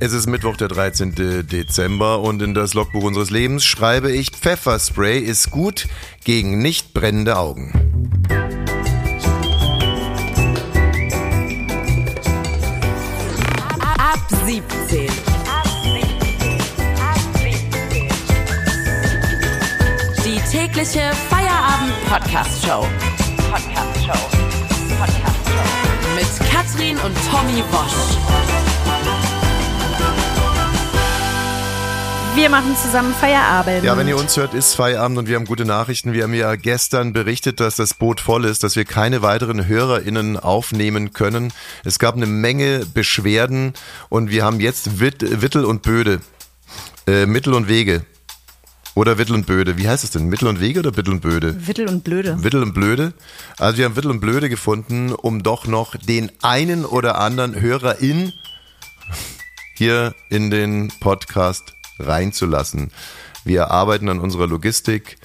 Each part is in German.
Es ist Mittwoch, der 13. Dezember und in das Logbuch unseres Lebens schreibe ich, Pfefferspray ist gut gegen nicht brennende Augen. Ab 17. Die tägliche Feierabend-Podcast-Show. Podcast-Show. Podcast-Show. Mit Katrin und Tommy Bosch. Wir machen zusammen Feierabend. Ja, wenn ihr uns hört, ist Feierabend und wir haben gute Nachrichten. Wir haben ja gestern berichtet, dass das Boot voll ist, dass wir keine weiteren HörerInnen aufnehmen können. Es gab eine Menge Beschwerden und wir haben jetzt Witt, Wittel und Böde. Äh, Mittel und Wege. Oder Wittel und Böde. Wie heißt es denn? Mittel und Wege oder Wittel und Böde? Wittel und Blöde. Wittel und Blöde. Also wir haben Wittel und Blöde gefunden, um doch noch den einen oder anderen HörerIn hier in den Podcast reinzulassen. Wir arbeiten an unserer Logistik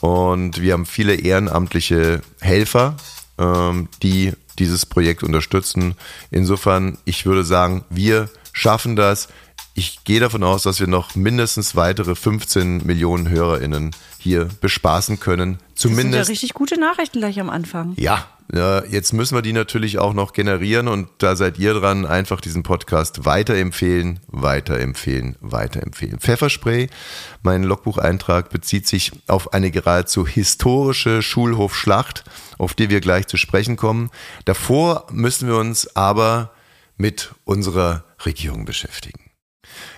und wir haben viele ehrenamtliche Helfer, ähm, die dieses Projekt unterstützen. Insofern, ich würde sagen, wir schaffen das. Ich gehe davon aus, dass wir noch mindestens weitere 15 Millionen HörerInnen hier bespaßen können. Zumindest. Das sind ja richtig gute Nachrichten gleich am Anfang. Ja, ja, jetzt müssen wir die natürlich auch noch generieren und da seid ihr dran, einfach diesen Podcast weiterempfehlen, weiterempfehlen, weiterempfehlen. Pfefferspray, mein Logbucheintrag bezieht sich auf eine geradezu historische Schulhofschlacht, auf die wir gleich zu sprechen kommen. Davor müssen wir uns aber mit unserer Regierung beschäftigen.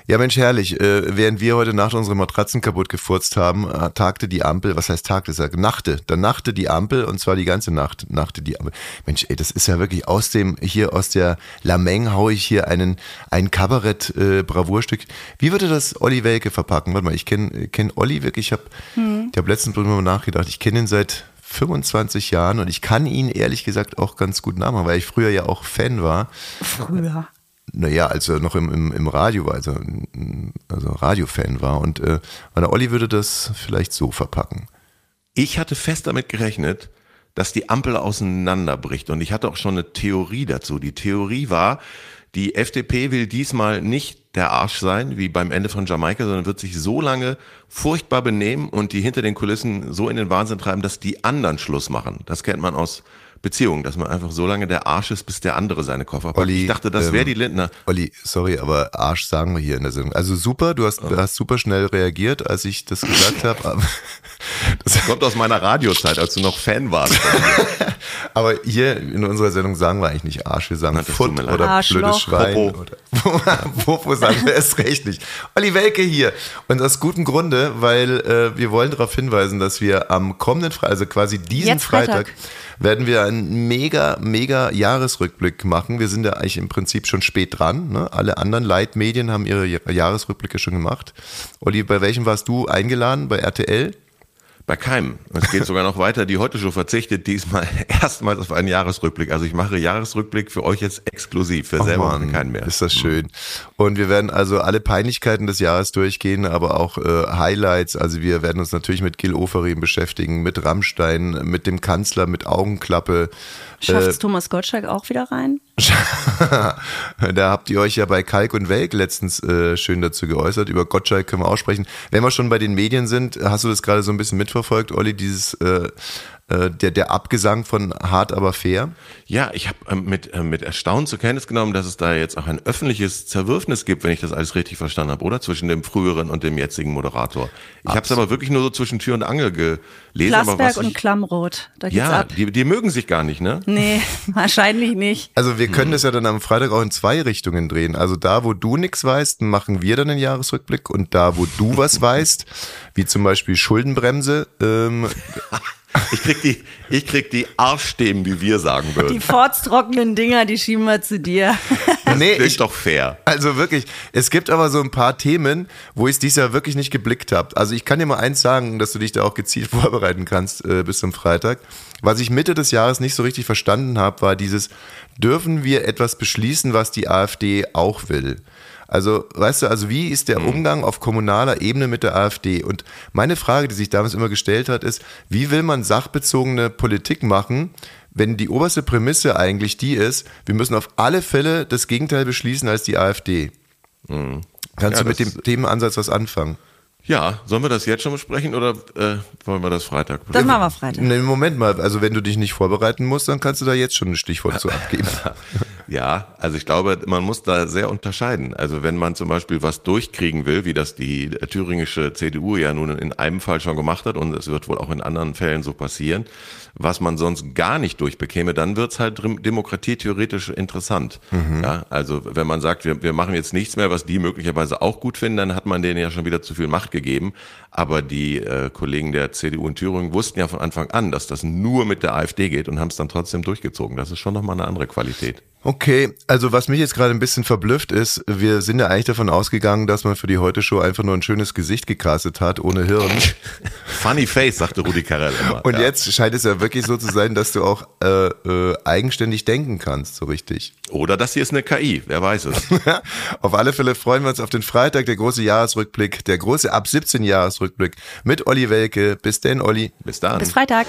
Ja, Mensch, herrlich. Äh, während wir heute Nacht unsere Matratzen kaputt gefurzt haben, äh, tagte die Ampel, was heißt tagte, sag, nachte, dann nachte die Ampel und zwar die ganze Nacht, nachte die Ampel. Mensch, ey, das ist ja wirklich aus dem, hier aus der Lameng haue ich hier einen, ein Kabarett-Bravourstück. Äh, Wie würde das Olli Welke verpacken? Warte mal, ich kenne kenn Olli wirklich, ich habe hm. ich hab letztens drüber nachgedacht, ich kenne ihn seit 25 Jahren und ich kann ihn ehrlich gesagt auch ganz gut nachmachen, weil ich früher ja auch Fan war. Früher naja, als er noch im, im, im Radio war, also, also Radiofan war. Und äh, meine Olli würde das vielleicht so verpacken. Ich hatte fest damit gerechnet, dass die Ampel auseinanderbricht. Und ich hatte auch schon eine Theorie dazu. Die Theorie war, die FDP will diesmal nicht der Arsch sein, wie beim Ende von Jamaika, sondern wird sich so lange furchtbar benehmen und die hinter den Kulissen so in den Wahnsinn treiben, dass die anderen Schluss machen. Das kennt man aus Beziehung, dass man einfach so lange der Arsch ist, bis der andere seine Koffer packt. Olli, ich dachte, das wäre ähm, die Lindner. Olli, sorry, aber Arsch sagen wir hier in der Sendung. Also super, du hast, oh. hast super schnell reagiert, als ich das gesagt habe. Das kommt aus meiner Radiozeit, als du noch Fan warst. aber hier in unserer Sendung sagen wir eigentlich nicht Arsch, wir sagen Foot oder Arschloch. blödes Schwein. Popo. Oder, Popo sagen wir es recht nicht. Olli Welke hier. Und aus gutem Grunde, weil äh, wir wollen darauf hinweisen, dass wir am kommenden Freitag, also quasi diesen Freitag, Freitag werden wir einen mega, mega Jahresrückblick machen. Wir sind ja eigentlich im Prinzip schon spät dran. Ne? Alle anderen Leitmedien haben ihre Jahresrückblicke schon gemacht. Olli, bei welchem warst du eingeladen? Bei RTL? Bei keinem. Es geht sogar noch weiter. Die Heute Show verzichtet diesmal erstmals auf einen Jahresrückblick. Also ich mache Jahresrückblick für euch jetzt exklusiv, für oh selber Mann, keinen mehr. Ist das schön. Und wir werden also alle Peinlichkeiten des Jahres durchgehen, aber auch äh, Highlights. Also wir werden uns natürlich mit Gil Oferim beschäftigen, mit Rammstein, mit dem Kanzler, mit Augenklappe. Schafft äh, Thomas Gottschalk auch wieder rein? da habt ihr euch ja bei Kalk und Welk letztens äh, schön dazu geäußert. Über Gottschalk können wir auch sprechen. Wenn wir schon bei den Medien sind, hast du das gerade so ein bisschen mitverfolgt, Olli, dieses äh, äh, der, der Abgesang von Hart aber fair? Ja, ich habe ähm, mit, äh, mit Erstaunen zur Kenntnis genommen, dass es da jetzt auch ein öffentliches Zerwürfnis gibt, wenn ich das alles richtig verstanden habe, oder? Zwischen dem früheren und dem jetzigen Moderator. Ich habe es aber wirklich nur so zwischen Tür und Angel gelesen. Plasberg und Klammrot, da geht's ja, ab. Die, die mögen sich gar nicht, ne? Nee, wahrscheinlich nicht. Also wir können hm. das ja dann am Freitag auch in zwei Richtungen drehen. Also da, wo du nichts weißt, machen wir dann einen Jahresrückblick und da, wo du was weißt, wie zum Beispiel Schuldenbremse, ähm, Ich krieg die, ich krieg die Arschstäben, wie wir sagen würden. Die fortstrockenen Dinger, die schieben wir zu dir. Das nee, ist doch fair. Also wirklich, es gibt aber so ein paar Themen, wo ich es dieses Jahr wirklich nicht geblickt habe. Also ich kann dir mal eins sagen, dass du dich da auch gezielt vorbereiten kannst äh, bis zum Freitag. Was ich Mitte des Jahres nicht so richtig verstanden habe, war dieses, dürfen wir etwas beschließen, was die AfD auch will? Also, weißt du, also wie ist der mhm. Umgang auf kommunaler Ebene mit der AfD? Und meine Frage, die sich damals immer gestellt hat, ist, wie will man sachbezogene Politik machen, wenn die oberste Prämisse eigentlich die ist, wir müssen auf alle Fälle das Gegenteil beschließen als die AfD? Kannst Ja, du mit das- dem Themenansatz was anfangen? Ja, sollen wir das jetzt schon besprechen oder äh, wollen wir das Freitag Das besprechen? machen wir Freitag. Nee, Moment mal, also wenn du dich nicht vorbereiten musst, dann kannst du da jetzt schon ein Stichwort zu abgeben. Ja, also ich glaube, man muss da sehr unterscheiden. Also wenn man zum Beispiel was durchkriegen will, wie das die thüringische CDU ja nun in einem Fall schon gemacht hat und es wird wohl auch in anderen Fällen so passieren, was man sonst gar nicht durchbekäme, dann wird's halt dem- demokratietheoretisch interessant. Ja, also wenn man sagt, wir, wir machen jetzt nichts mehr, was die möglicherweise auch gut finden, dann hat man denen ja schon wieder zu viel Macht gegeben. Aber die äh, Kollegen der CDU in Thüringen wussten ja von Anfang an, dass das nur mit der AfD geht und haben es dann trotzdem durchgezogen. Das ist schon nochmal eine andere Qualität. Okay, also was mich jetzt gerade ein bisschen verblüfft ist, wir sind ja eigentlich davon ausgegangen, dass man für die Heute-Show einfach nur ein schönes Gesicht gecastet hat, ohne Hirn. Funny Face, sagte Rudi Carell immer. Und ja. jetzt scheint es ja wirklich so zu sein, dass du auch äh, äh, eigenständig denken kannst, so richtig. Oder das hier ist eine KI, wer weiß es. auf alle Fälle freuen wir uns auf den Freitag, der große Jahresrückblick, der große ab 17 Jahresrückblick mit Olli Welke. Bis denn, Olli. Bis dann. Bis Freitag.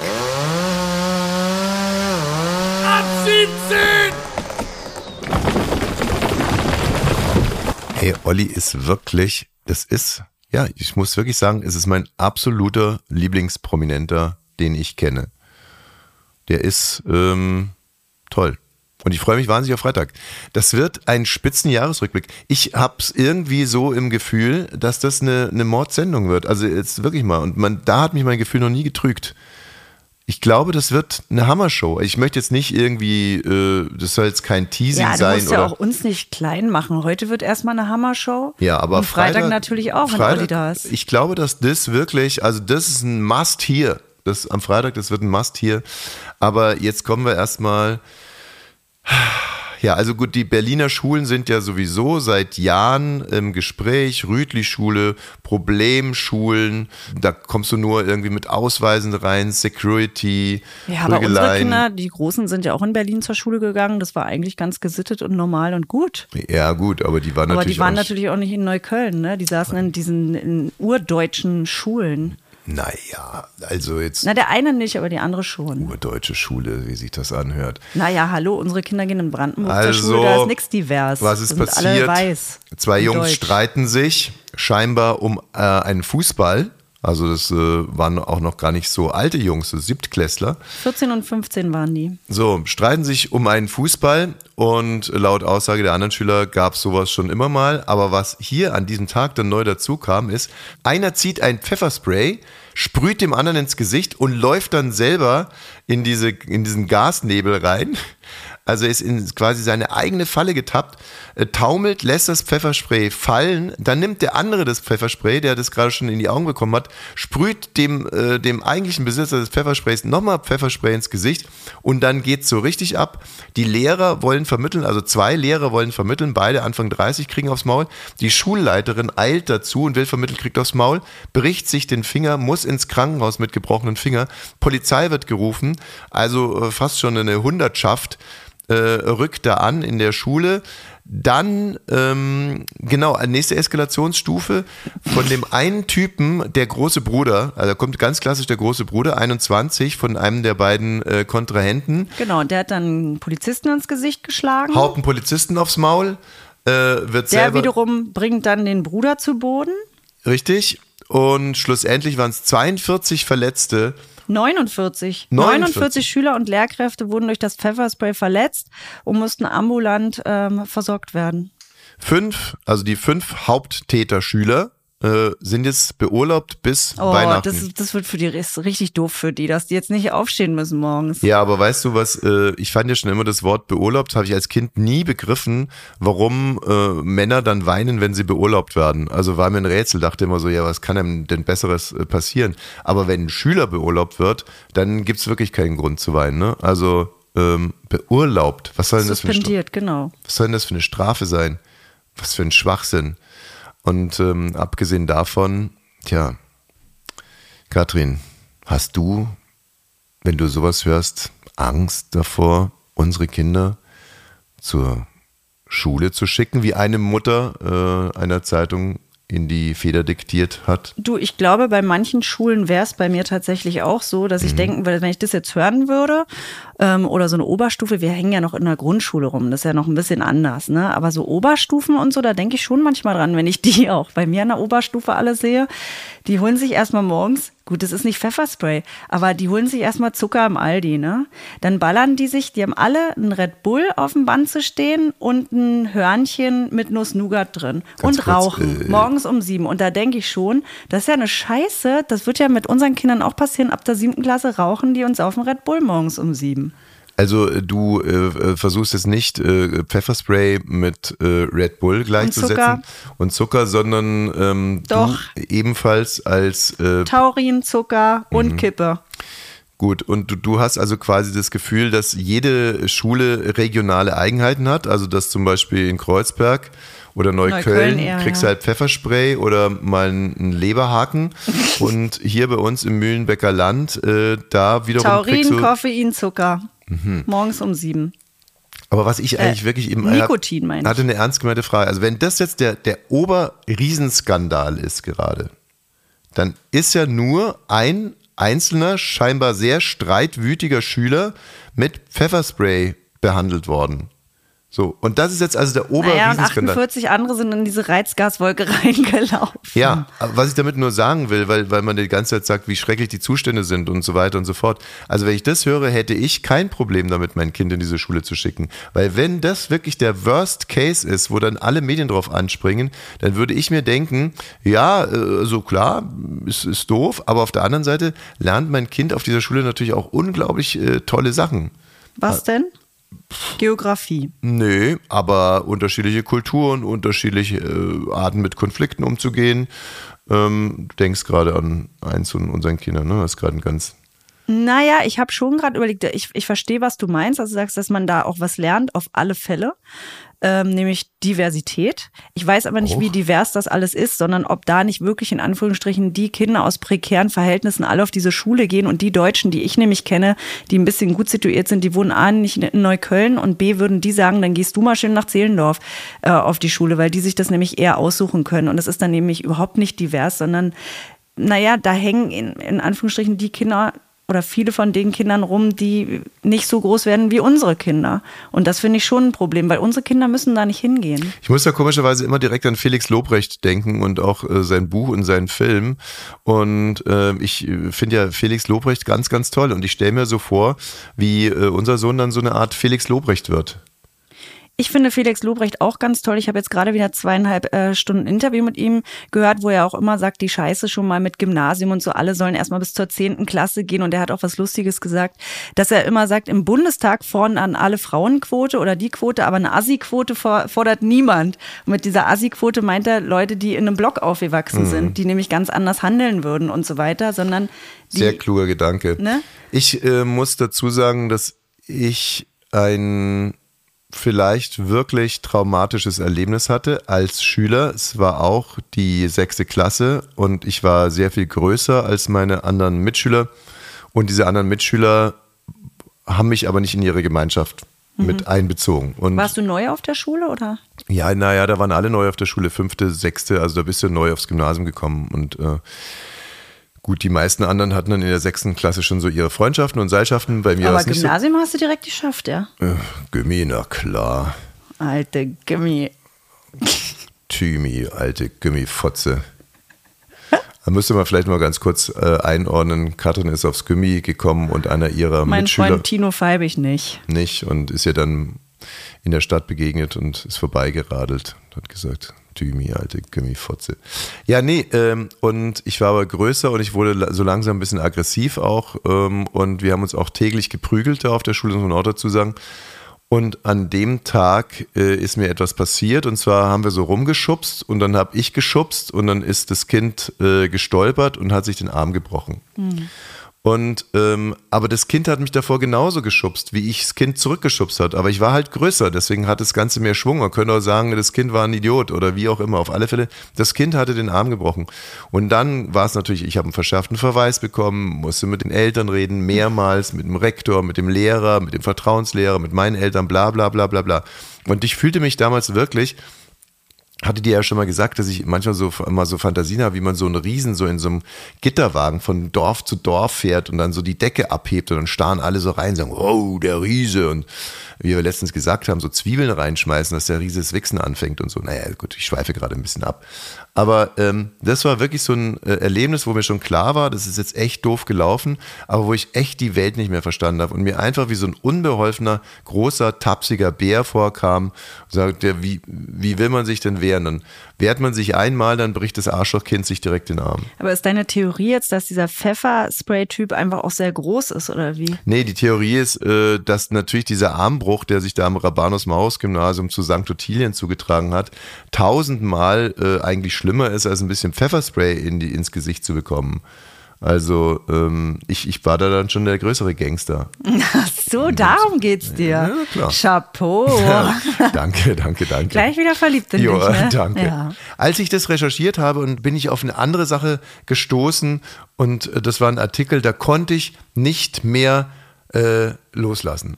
Hey, Olli ist wirklich, das ist, ja, ich muss wirklich sagen, es ist mein absoluter Lieblingsprominenter, den ich kenne. Der ist ähm, toll. Und ich freue mich wahnsinnig auf Freitag. Das wird ein Spitzenjahresrückblick. Ich hab's irgendwie so im Gefühl, dass das eine, eine Mordsendung wird. Also jetzt wirklich mal. Und man, da hat mich mein Gefühl noch nie getrügt. Ich glaube, das wird eine Hammershow. Ich möchte jetzt nicht irgendwie, äh, das soll jetzt kein Teasing Ja, du sein musst ja auch uns nicht klein machen. Heute wird erstmal eine Hammershow. Ja, aber Und Freitag, natürlich auch, wenn Olli da ist. Ich glaube, dass das wirklich, also das ist ein Must hier. Das am Freitag, das wird ein Must hier. Aber jetzt kommen wir erstmal. Ja, also gut, die Berliner Schulen sind ja sowieso seit Jahren im Gespräch. Rütli-Schule, Problemschulen. Da kommst du nur irgendwie mit Ausweisen rein, Security, Ja, aber unsere. Kinder, die Großen, sind ja auch in Berlin zur Schule gegangen. Das war eigentlich ganz gesittet und normal und gut. Ja, gut, aber die waren Aber natürlich. die waren auch nicht- natürlich auch nicht in Neukölln, ne? Die saßen in diesen in urdeutschen Schulen. Naja, also jetzt Na, der eine nicht, aber die andere schon. deutsche Schule, wie sich das anhört. Naja, hallo, unsere Kinder gehen in Brandenburg zur Also, Schule, da ist nichts divers. Was ist passiert? Alle weiß. Zwei Jungs deutsch. streiten sich scheinbar um äh, einen Fußball. Also das äh, waren auch noch gar nicht so alte Jungs, so Siebtklässler. 14 und 15 waren die. So, streiten sich um einen Fußball und laut Aussage der anderen Schüler gab es sowas schon immer mal. Aber was hier an diesem Tag dann neu dazu kam, ist, einer zieht ein Pfefferspray, sprüht dem anderen ins Gesicht und läuft dann selber in, diese, in diesen Gasnebel rein. Also er ist in quasi seine eigene Falle getappt, äh, taumelt, lässt das Pfefferspray fallen, dann nimmt der andere das Pfefferspray, der das gerade schon in die Augen bekommen hat, sprüht dem, äh, dem eigentlichen Besitzer des Pfeffersprays nochmal Pfefferspray ins Gesicht und dann geht's so richtig ab. Die Lehrer wollen vermitteln, also zwei Lehrer wollen vermitteln, beide Anfang 30 kriegen aufs Maul. Die Schulleiterin eilt dazu und will vermitteln, kriegt aufs Maul, bricht sich den Finger, muss ins Krankenhaus mit gebrochenen Finger. Polizei wird gerufen, also äh, fast schon eine Hundertschaft äh, rückt da an in der Schule. Dann, ähm, genau, nächste Eskalationsstufe von dem einen Typen, der große Bruder, also da kommt ganz klassisch der große Bruder, 21, von einem der beiden äh, Kontrahenten, Genau, und der hat dann einen Polizisten ins Gesicht geschlagen. haut einen Polizisten aufs Maul, äh, wird der wiederum bringt dann den Bruder zu Boden. richtig, und schlussendlich waren es 42 Verletzte, 49. 49. 49 Schüler und Lehrkräfte wurden durch das Pfefferspray verletzt und mussten ambulant ähm, versorgt werden. fünf, also die fünf Haupttäter-Schüler äh, sind jetzt beurlaubt bis Oh, Weihnachten. das, das wird für die ist richtig doof für die, dass die jetzt nicht aufstehen müssen morgens. Ja, aber weißt du was, äh, ich fand ja schon immer das Wort beurlaubt, habe ich als Kind nie begriffen, warum äh, Männer dann weinen, wenn sie beurlaubt werden. Also war mir ein Rätsel, dachte immer so, ja, was kann einem denn Besseres äh, passieren? Aber wenn ein Schüler beurlaubt wird, dann gibt's wirklich keinen Grund zu weinen. Ne? Also ähm, beurlaubt, was soll, denn das für eine genau. was soll denn das für eine Strafe sein? Was für ein Schwachsinn. Und ähm, abgesehen davon, tja, Katrin, hast du, wenn du sowas hörst, Angst davor, unsere Kinder zur Schule zu schicken, wie eine Mutter äh, einer Zeitung in die Feder diktiert hat? Du, ich glaube, bei manchen Schulen wäre es bei mir tatsächlich auch so, dass ich Mhm. denken würde, wenn ich das jetzt hören würde, ähm, oder so eine Oberstufe, wir hängen ja noch in der Grundschule rum, das ist ja noch ein bisschen anders, ne? Aber so Oberstufen und so, da denke ich schon manchmal dran, wenn ich die auch bei mir in der Oberstufe alle sehe, die holen sich erstmal morgens, gut, das ist nicht Pfefferspray, aber die holen sich erstmal Zucker im Aldi, ne? Dann ballern die sich, die haben alle einen Red Bull auf dem Band zu stehen und ein Hörnchen mit Nuss-Nougat drin Ganz und kurz, rauchen. äh, morgens um sieben. Und da denke ich schon, das ist ja eine Scheiße. Das wird ja mit unseren Kindern auch passieren. Ab der siebten Klasse rauchen die uns auf dem Red Bull morgens um sieben. Also äh, du äh, äh, versuchst jetzt nicht äh, Pfefferspray mit äh, Red Bull gleichzusetzen Zucker. und Zucker, sondern ähm, Doch. du ebenfalls als äh, Taurin, Zucker und Mhm. Kippe. Gut, und du, du hast also quasi das Gefühl, dass jede Schule regionale Eigenheiten hat, also dass zum Beispiel in Kreuzberg oder Neukölln, Neukölln eher, kriegst ja. du halt Pfefferspray oder mal einen Leberhaken und hier bei uns im Mühlenbecker Land, äh, da wiederum kriegst Taurin, Koffein, Zucker. Mhm. Morgens um sieben. aber was ich eigentlich wirklich eben Äh, Nikotin meine ich. hatte eine ernst gemeinte Frage, also wenn das jetzt der, der Oberriesenskandal ist gerade, dann ist ja nur ein einzelner, scheinbar sehr streitwütiger Schüler mit Pfefferspray behandelt worden. So, und das ist jetzt also der Naja, und Oberriesenskandal. 48 andere sind in diese Reizgaswolke reingelaufen. Ja, was ich damit nur sagen will, weil, weil man die ganze Zeit sagt, wie schrecklich die Zustände sind und so weiter und so fort. Also wenn ich das höre, hätte ich kein Problem damit, mein Kind in diese Schule zu schicken. Weil wenn das wirklich der Worst Case ist, wo dann alle Medien drauf anspringen, dann würde ich mir denken, ja, äh, so klar, ist, ist doof, aber auf der anderen Seite lernt mein Kind auf dieser Schule natürlich auch unglaublich äh, tolle Sachen. Was denn? Geografie. Nee, aber unterschiedliche Kulturen, unterschiedliche äh, Arten mit Konflikten umzugehen. Ähm, du denkst gerade an eins von unseren Kindern, ne? Das ist gerade ein ganz. Naja, ich habe schon gerade überlegt, ich, ich verstehe, was du meinst. Also du sagst, dass man da auch was lernt, auf alle Fälle. Ähm, nämlich Diversität. Ich weiß aber nicht, Och. wie divers das alles ist, sondern ob da nicht wirklich in Anführungsstrichen die Kinder aus prekären Verhältnissen alle auf diese Schule gehen und die Deutschen, die ich nämlich kenne, die ein bisschen gut situiert sind, die wohnen A nicht in Neukölln und B würden die sagen, dann gehst du mal schön nach Zehlendorf äh, auf die Schule, weil die sich das nämlich eher aussuchen können. Und es ist dann nämlich überhaupt nicht divers, sondern naja, da hängen in, in Anführungsstrichen die Kinder oder viele von den Kindern rum, die nicht so groß werden wie unsere Kinder. Und das finde ich schon ein Problem, weil unsere Kinder müssen da nicht hingehen. Ich muss da komischerweise immer direkt an Felix Lobrecht denken und auch äh, sein Buch und seinen Film. Und äh, ich finde ja Felix Lobrecht ganz, ganz toll. Und ich stelle mir so vor, wie äh, unser Sohn dann so eine Art Felix Lobrecht wird. Ich finde Felix Lobrecht auch ganz toll. Ich habe jetzt gerade wieder zweieinhalb äh, Stunden Interview mit ihm gehört, wo er auch immer sagt, die Scheiße schon mal mit Gymnasium und so, alle sollen erstmal bis zur zehnten Klasse gehen. Und er hat auch was Lustiges gesagt, dass er immer sagt, im Bundestag fordern an alle Frauenquote oder die Quote, aber eine Assi-Quote for fordert niemand. Und mit dieser Assi-Quote meint er Leute, die in einem Block aufgewachsen sind, die nämlich ganz anders handeln würden und so weiter, sondern die, Sehr kluger Gedanke. Ne? Ich äh, muss dazu sagen, dass ich ein vielleicht wirklich traumatisches Erlebnis hatte als Schüler. Es war auch die sechste Klasse und ich war sehr viel größer als meine anderen Mitschüler. Und diese anderen Mitschüler haben mich aber nicht in ihre Gemeinschaft mit einbezogen. Und warst du neu auf der Schule oder? ja, naja, da waren alle neu auf der Schule, fünfte, sechste, also da bist du neu aufs Gymnasium gekommen und äh, gut, die meisten anderen hatten dann in der sechsten Klasse schon so ihre Freundschaften und Seilschaften. Bei mir Aber Gymnasium hast du direkt geschafft, ja? so. Äh, na klar. Alte Gummi. Thymi, alte Gummifotze. Da müsste man vielleicht mal ganz kurz äh, einordnen. Katrin ist aufs Gummi gekommen und einer ihrer Mein Mitschüler Freund Tino Feibig nicht. nicht und ist ihr dann in der Stadt begegnet und ist vorbeigeradelt und hat gesagt, Thymi, alte Gummifotze. Ja, nee, ähm, und ich war aber größer und ich wurde so langsam ein bisschen aggressiv auch ähm, und wir haben uns auch täglich geprügelt da auf der Schule, muss man auch dazu sagen. Und an dem Tag äh, ist mir etwas passiert und zwar haben wir so rumgeschubst und dann habe ich geschubst und dann ist das Kind äh, gestolpert und hat sich den Arm gebrochen. Und ähm, aber das Kind hat mich davor genauso geschubst, wie ich das Kind zurückgeschubst hat. Aber ich war halt größer, deswegen hat das Ganze mehr Schwung. Man könnte auch sagen, das Kind war ein Idiot oder wie auch immer. Auf alle Fälle, das Kind hatte den Arm gebrochen. Und dann war es natürlich, ich habe einen verschärften Verweis bekommen, musste mit den Eltern reden, mehrmals, mit dem Rektor, mit dem Lehrer, mit dem Vertrauenslehrer, mit meinen Eltern, bla bla bla bla bla. Und ich fühlte mich damals wirklich hatte dir ja schon mal gesagt, dass ich manchmal so immer so Fantasien habe, wie man so einen Riesen so in so einem Gitterwagen von Dorf zu Dorf fährt und dann so die Decke abhebt und dann starren alle so rein und sagen, oh, der Riese und wie wir letztens gesagt haben, so Zwiebeln reinschmeißen, dass der Riese das Wichsen anfängt und so. Naja, gut, ich schweife gerade ein bisschen ab. Aber ähm, das war wirklich so ein äh, Erlebnis, wo mir schon klar war, das ist jetzt echt doof gelaufen, aber wo ich echt die Welt nicht mehr verstanden habe und mir einfach wie so ein unbeholfener, großer, tapsiger Bär vorkam und sagte, wie, wie will man sich denn wehren? Dann wehrt man sich einmal, dann bricht das Arschlochkind sich direkt den Arm. Aber ist deine Theorie jetzt, dass dieser Pfefferspray-Typ einfach auch sehr groß ist oder wie? Nee, die Theorie ist, äh, dass natürlich dieser Armbruch, der sich da am Rabanus-Maurus-Gymnasium zu St. Ottilien zugetragen hat, tausendmal äh, eigentlich schlimmer ist, als ein bisschen Pfefferspray in die, ins Gesicht zu bekommen. Also ähm, ich, ich war da dann schon der größere Gangster. Ach so, darum geht's dir. Ja, klar. Chapeau. danke, danke, danke. Gleich wieder verliebt in Jo, dich, ne? danke. Ja. Als ich das recherchiert habe und bin ich auf eine andere Sache gestoßen und äh, das war ein Artikel, da konnte ich nicht mehr äh, loslassen.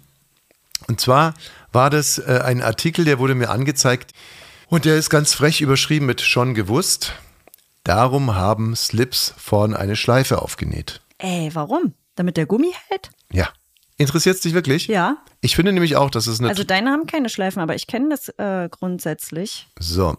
Und zwar war das äh, ein Artikel, der wurde mir angezeigt und der ist ganz frech überschrieben mit schon gewusst. Darum haben Slips vorn eine Schleife aufgenäht. Ey, warum? Damit der Gummi hält? Ja. Interessiert es dich wirklich? Ja. Ich finde nämlich auch, dass es eine Also deine haben keine Schleifen, aber ich kenne das äh, grundsätzlich. So.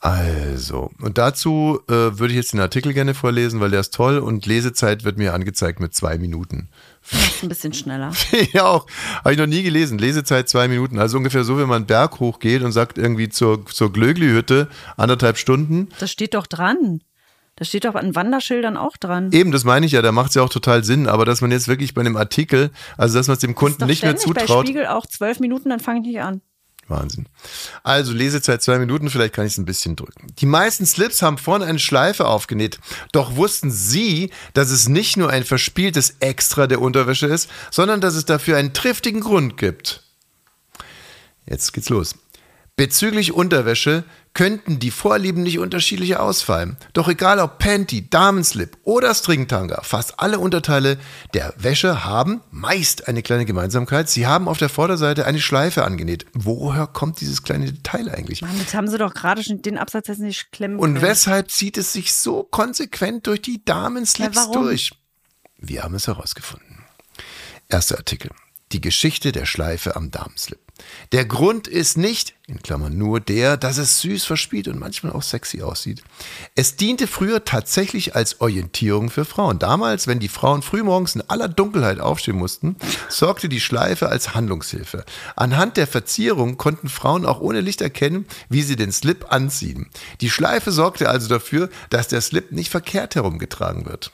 Also, und dazu äh, würde ich jetzt den Artikel gerne vorlesen, weil der ist toll und Lesezeit wird mir angezeigt mit zwei Minuten. Ist ein bisschen schneller. ja, auch. Habe ich noch nie gelesen. Lesezeit zwei Minuten. Also ungefähr so, wenn man einen Berg hochgeht und sagt irgendwie zur, zur Glögli-Hütte anderthalb Stunden. Das steht doch dran. Das steht doch an Wanderschildern auch dran. Eben, das meine ich ja, da macht es ja auch total Sinn. Aber dass man jetzt wirklich bei einem Artikel, also dass man es dem Kunden nicht mehr ständig Bei zutraut. Spiegel auch zwölf Minuten, dann fange ich nicht an. Wahnsinn. Also Lesezeit zwei Minuten, vielleicht kann ich es ein bisschen drücken. Die meisten Slips haben vorne eine Schleife aufgenäht. Doch wussten Sie, dass es nicht nur ein verspieltes Extra der Unterwäsche ist, sondern dass es dafür einen triftigen Grund gibt. Jetzt geht's los. Bezüglich Unterwäsche könnten die Vorlieben nicht unterschiedlicher ausfallen. Doch egal ob Panty, Damenslip oder Stringtanga, fast alle Unterteile der Wäsche haben meist eine kleine Gemeinsamkeit. Sie haben auf der Vorderseite eine Schleife angenäht. Woher kommt dieses kleine Detail eigentlich? Mann, jetzt haben sie doch gerade schon den Absatz jetzt nicht klemmen Und können. weshalb zieht es sich so konsequent durch die Damenslips Ja, durch? Wir haben es herausgefunden. Erster Artikel. Die Geschichte der Schleife am Damenslip. Der Grund ist nicht, in Klammern nur der, dass es süß verspielt und manchmal auch sexy aussieht. Es diente früher tatsächlich als Orientierung für Frauen. Damals, wenn die Frauen frühmorgens in aller Dunkelheit aufstehen mussten, sorgte die Schleife als Handlungshilfe. Anhand der Verzierung konnten Frauen auch ohne Licht erkennen, wie sie den Slip anziehen. Die Schleife sorgte also dafür, dass der Slip nicht verkehrt herumgetragen wird.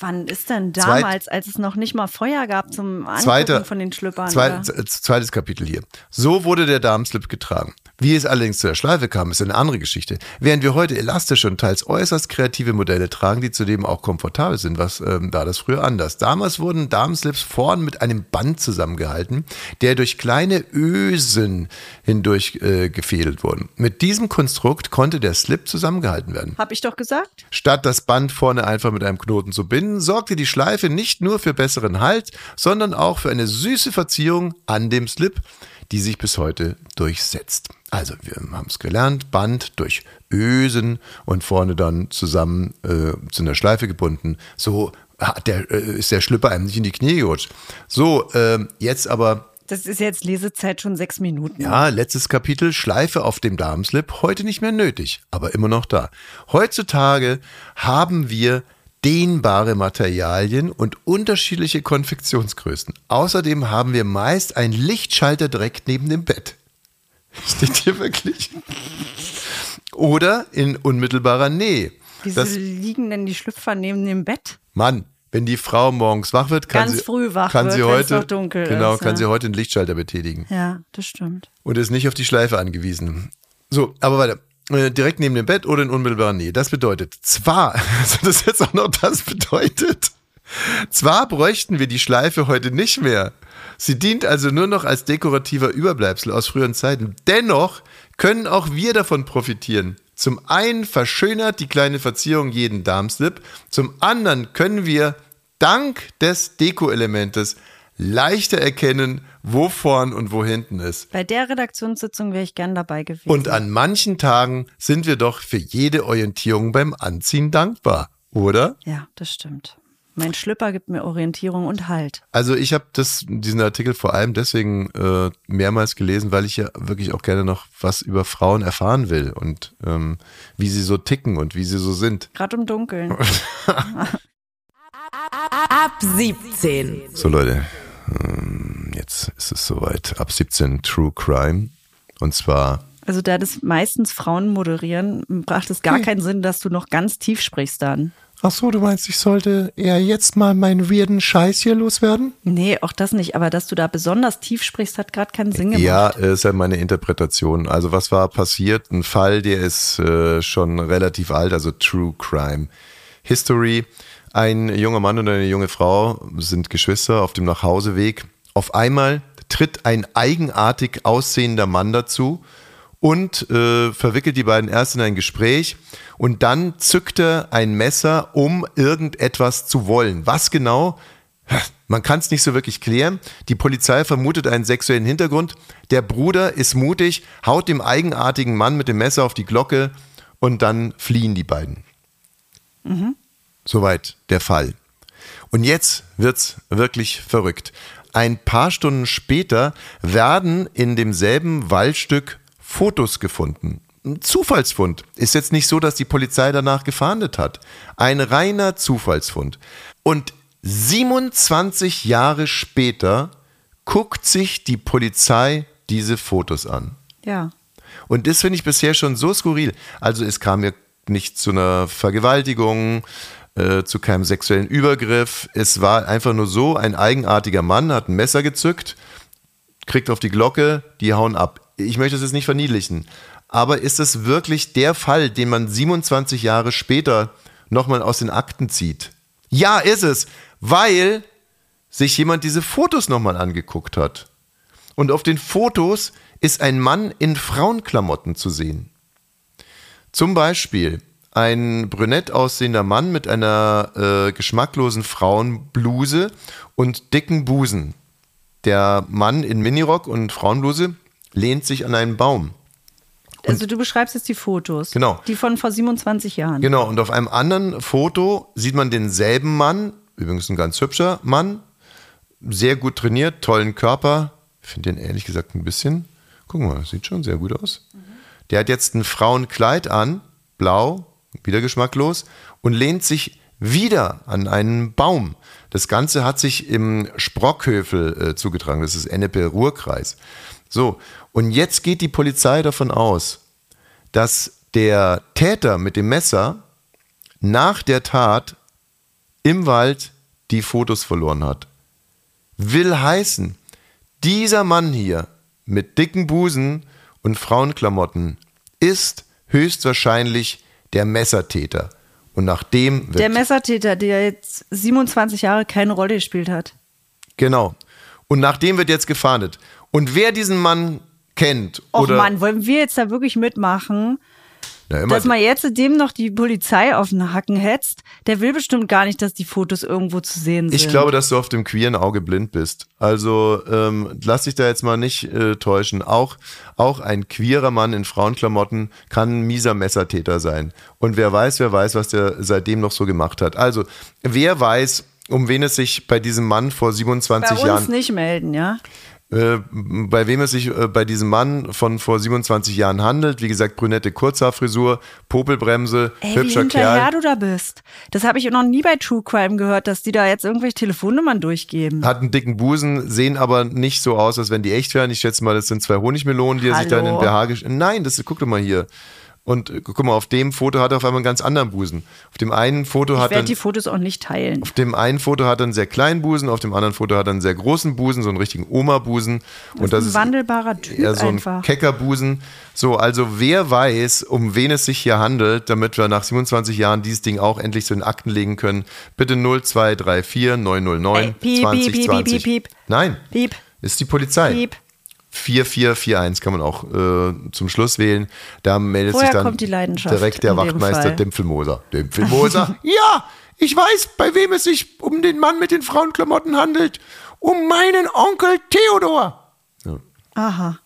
Wann ist denn damals, als es noch nicht mal Feuer gab zum Angucken von den Schlüppern? Zwei, oder? z- zweites Kapitel hier. So wurde der Damenslip getragen. Wie es allerdings zu der Schleife kam, ist eine andere Geschichte. Während wir heute elastische und teils äußerst kreative Modelle tragen, die zudem auch komfortabel sind, was ähm, da das früher anders. Damals wurden Damenslips vorn mit einem Band zusammengehalten, der durch kleine Ösen hindurch äh, gefädelt wurden. Mit diesem Konstrukt konnte der Slip zusammengehalten werden. Hab ich doch gesagt? Statt das Band vorne einfach mit einem Knoten zu binden, sorgte die Schleife nicht nur für besseren Halt, sondern auch für eine süße Verzierung an dem Slip, die sich bis heute durchsetzt. Also, wir haben es gelernt, Band durch Ösen und vorne dann zusammen äh, zu einer Schleife gebunden. So der, äh, ist der Schlüpper einem nicht in die Knie gerutscht. So, ähm, jetzt aber Das ist jetzt Lesezeit schon sechs Minuten. ja, letztes Kapitel, Schleife auf dem Damenslip, heute nicht mehr nötig, aber immer noch da. Heutzutage haben wir dehnbare Materialien und unterschiedliche Konfektionsgrößen. Außerdem haben wir meist einen Lichtschalter direkt neben dem Bett. Steht hier wirklich? Oder in unmittelbarer Nähe. Wieso Das, liegen denn die Schlüpfer neben dem Bett? Mann, wenn die Frau morgens wach wird, kann Ganz sie, früh wach kann wird, sie heute, noch dunkel genau, ist, kann ja. sie heute den Lichtschalter betätigen. Ja, das stimmt. und ist nicht auf die Schleife angewiesen. So, aber weiter. Äh, direkt neben dem Bett oder in unmittelbarer Nähe. Das bedeutet, zwar, also das jetzt auch noch das bedeutet, zwar bräuchten wir die Schleife heute nicht mehr. Sie dient also nur noch als dekorativer Überbleibsel aus früheren Zeiten. Dennoch können auch wir davon profitieren. Zum einen verschönert die kleine Verzierung jeden Darmslip, zum anderen können wir dank des Deko-Elementes leichter erkennen, wo vorn und wo hinten ist. Bei der Redaktionssitzung wäre ich gern dabei gewesen. Und an manchen Tagen sind wir doch für jede Orientierung beim Anziehen dankbar, oder? ja, das stimmt. Mein Schlüpper gibt mir Orientierung und Halt. Also ich habe diesen Artikel vor allem deswegen äh, mehrmals gelesen, weil ich ja wirklich auch gerne noch was über Frauen erfahren will und ähm, wie sie so ticken und wie sie so sind. Gerade im Dunkeln. Ab 17. So Leute, ähm, jetzt ist es soweit. Ab 17 True Crime und zwar Also da das meistens Frauen moderieren, macht es gar keinen Sinn, dass du noch ganz tief sprichst dann. Ach so, du meinst, ich sollte eher jetzt mal meinen weirden Scheiß hier loswerden? Nee, auch das nicht. Aber dass du da besonders tief sprichst, hat gerade keinen Sinn gemacht. Ja, äh, ist ja meine Interpretation. Also was war passiert? Ein Fall, der ist äh, schon relativ alt, also True Crime History. Ein junger Mann und eine junge Frau sind Geschwister auf dem Nachhauseweg. Auf einmal tritt ein eigenartig aussehender Mann dazu und äh, verwickelt die beiden erst in ein Gespräch und dann zückt er ein Messer, um irgendetwas zu wollen. Was genau? Man kann es nicht so wirklich klären. Die Polizei vermutet einen sexuellen Hintergrund. Der Bruder ist mutig, haut dem eigenartigen Mann mit dem Messer auf die Glocke und dann fliehen die beiden. Soweit der Fall. Und jetzt wird's wirklich verrückt. Ein paar Stunden später werden in demselben Waldstück Fotos gefunden. Ein Zufallsfund. Ist jetzt nicht so, dass die Polizei danach gefahndet hat. Ein reiner Zufallsfund. Und 27 Jahre später guckt sich die Polizei diese Fotos an. Ja. Und das finde ich bisher schon so skurril. Also es kam ja nicht zu einer Vergewaltigung, äh, zu keinem sexuellen Übergriff. Es war einfach nur so, ein eigenartiger Mann hat ein Messer gezückt, kriegt auf die Glocke, die hauen ab. Ich möchte es jetzt nicht verniedlichen. Aber ist es wirklich der Fall, den man 27 Jahre später nochmal aus den Akten zieht? Ja, ist es, weil sich jemand diese Fotos nochmal angeguckt hat. Und auf den Fotos ist ein Mann in Frauenklamotten zu sehen. Zum Beispiel ein brünett aussehender Mann mit einer äh, geschmacklosen Frauenbluse und dicken Busen. Der Mann in Minirock und Frauenbluse lehnt sich an einen Baum. Also du beschreibst jetzt die Fotos. Genau. Die von vor 27 Jahren. Genau, und auf einem anderen Foto sieht man denselben Mann, übrigens ein ganz hübscher Mann, sehr gut trainiert, tollen Körper. Ich finde den ehrlich gesagt ein bisschen, guck mal, sieht schon sehr gut aus. Der hat jetzt ein Frauenkleid an, blau, wieder geschmacklos, und lehnt sich wieder an einen Baum. Das Ganze hat sich im Sprockhöfel äh, zugetragen, das ist Ennepe-Ruhr-Kreis. So, und jetzt geht die Polizei davon aus, dass der Täter mit dem Messer nach der Tat im Wald die Fotos verloren hat. Will heißen, dieser Mann hier mit dicken Busen und Frauenklamotten ist höchstwahrscheinlich der Messertäter. Und nach dem wird Der Messertäter, der jetzt 27 Jahre keine Rolle gespielt hat. genau. Und nach dem wird jetzt gefahndet. Und wer diesen Mann kennt Och oder Mann, wollen wir jetzt da wirklich mitmachen? Na, Dass man jetzt dem noch die Polizei auf den Hacken hetzt, der will bestimmt gar nicht, dass die Fotos irgendwo zu sehen sind. Ich glaube, dass du auf dem queeren Auge blind bist. Also ähm, lass dich da jetzt mal nicht äh, täuschen. Auch, auch ein queerer Mann in Frauenklamotten kann ein mieser Messertäter sein. Und wer weiß, wer weiß, was der seitdem noch so gemacht hat. Also, wer weiß, um wen es sich bei diesem Mann vor Bei 27 uns Jahren nicht melden, ja? Äh, bei wem es sich äh, bei diesem Mann von vor 27 Jahren handelt. Wie gesagt, brünette Kurzhaarfrisur, Popelbremse, Ey, wie hübscher hinterher Kerl. du da bist. Das habe ich noch nie bei True Crime gehört, dass die da jetzt irgendwelche Telefonnummern durchgeben. Hat einen dicken Busen, sehen aber nicht so aus, als wenn die echt wären. Ich schätze mal, das sind zwei Honigmelonen, die er sich da in den? BH gesch- Nein, das guck doch mal hier. Und äh, guck mal, auf dem Foto hat er auf einmal einen ganz anderen Busen. Auf dem einen Foto Ich hat er werde die Fotos auch nicht teilen. auf dem einen Foto hat er einen sehr kleinen Busen, auf dem anderen Foto hat er einen sehr großen Busen, so einen richtigen Oma-Busen. Und das ein ist wandelbarer Typ eher so ein einfach. Keckerbusen. So, also wer weiß, um wen es sich hier handelt, damit wir nach 27 Jahren dieses Ding auch endlich so in Akten legen können. Bitte 0234 909 Ey, piep, 2020. piep, piep, piep, piep. Nein, Piep, ist die Polizei. piep. 4441 kann man auch äh, zum Schluss wählen. Da meldet Woher sich dann kommt die Leidenschaft direkt der Wachtmeister? Dimpfelmoser. Dimpfelmoser? ja, ich weiß, bei wem es sich um den Mann mit den Frauenklamotten handelt. Um meinen Onkel Theodor. Aha.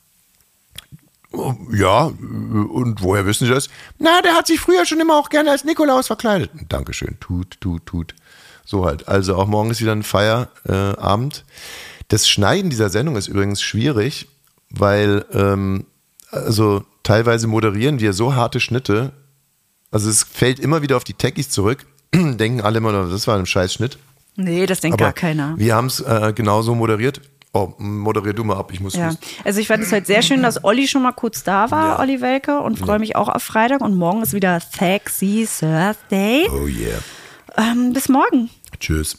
Oh, Ja, und woher wissen Sie das? Na, der hat sich früher schon immer auch gerne als Nikolaus verkleidet. Dankeschön. Tut, tut, tut. So halt. Also auch morgen ist wieder ein Feierabend. Äh, das Schneiden dieser Sendung ist übrigens schwierig, weil ähm, also teilweise moderieren wir so harte Schnitte. Also es fällt immer wieder auf die Techies zurück. Denken alle immer, noch, das war ein scheiß Schnitt. Nee, das denkt Aber gar keiner. Wir haben es äh, genauso moderiert. Oh, moderier du mal ab, ich muss Ja, also ich fand es halt sehr schön, dass Olli schon mal kurz da war, Ja. Olli Welke, und freue mich auch auf Freitag. Und morgen ist wieder Sexy Thursday. Oh yeah. Ähm, bis morgen. Tschüss.